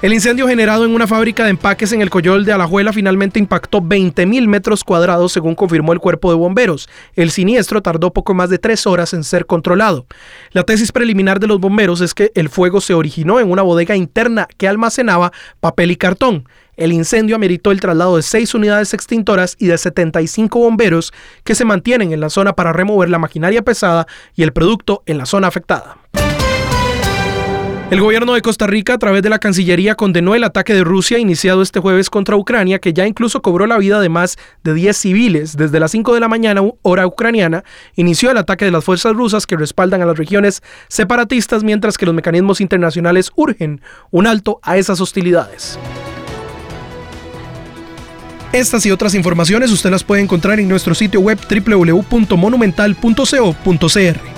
El incendio generado en una fábrica de empaques en el Coyol de Alajuela finalmente impactó 20.000 metros cuadrados, según confirmó el cuerpo de bomberos. El siniestro tardó poco más de tres horas en ser controlado. La tesis preliminar de los bomberos es que el fuego se originó en una bodega interna que almacenaba papel y cartón. El incendio ameritó el traslado de seis unidades extintoras y de 75 bomberos que se mantienen en la zona para remover la maquinaria pesada y el producto en la zona afectada. El gobierno de Costa Rica, a través de la Cancillería, condenó el ataque de Rusia iniciado este jueves contra Ucrania, que ya incluso cobró la vida de más de 10 civiles. Desde las 5 de la mañana, hora ucraniana, inició el ataque de las fuerzas rusas que respaldan a las regiones separatistas, mientras que los mecanismos internacionales urgen un alto a esas hostilidades. Estas y otras informaciones usted las puede encontrar en nuestro sitio web www.monumental.co.cr.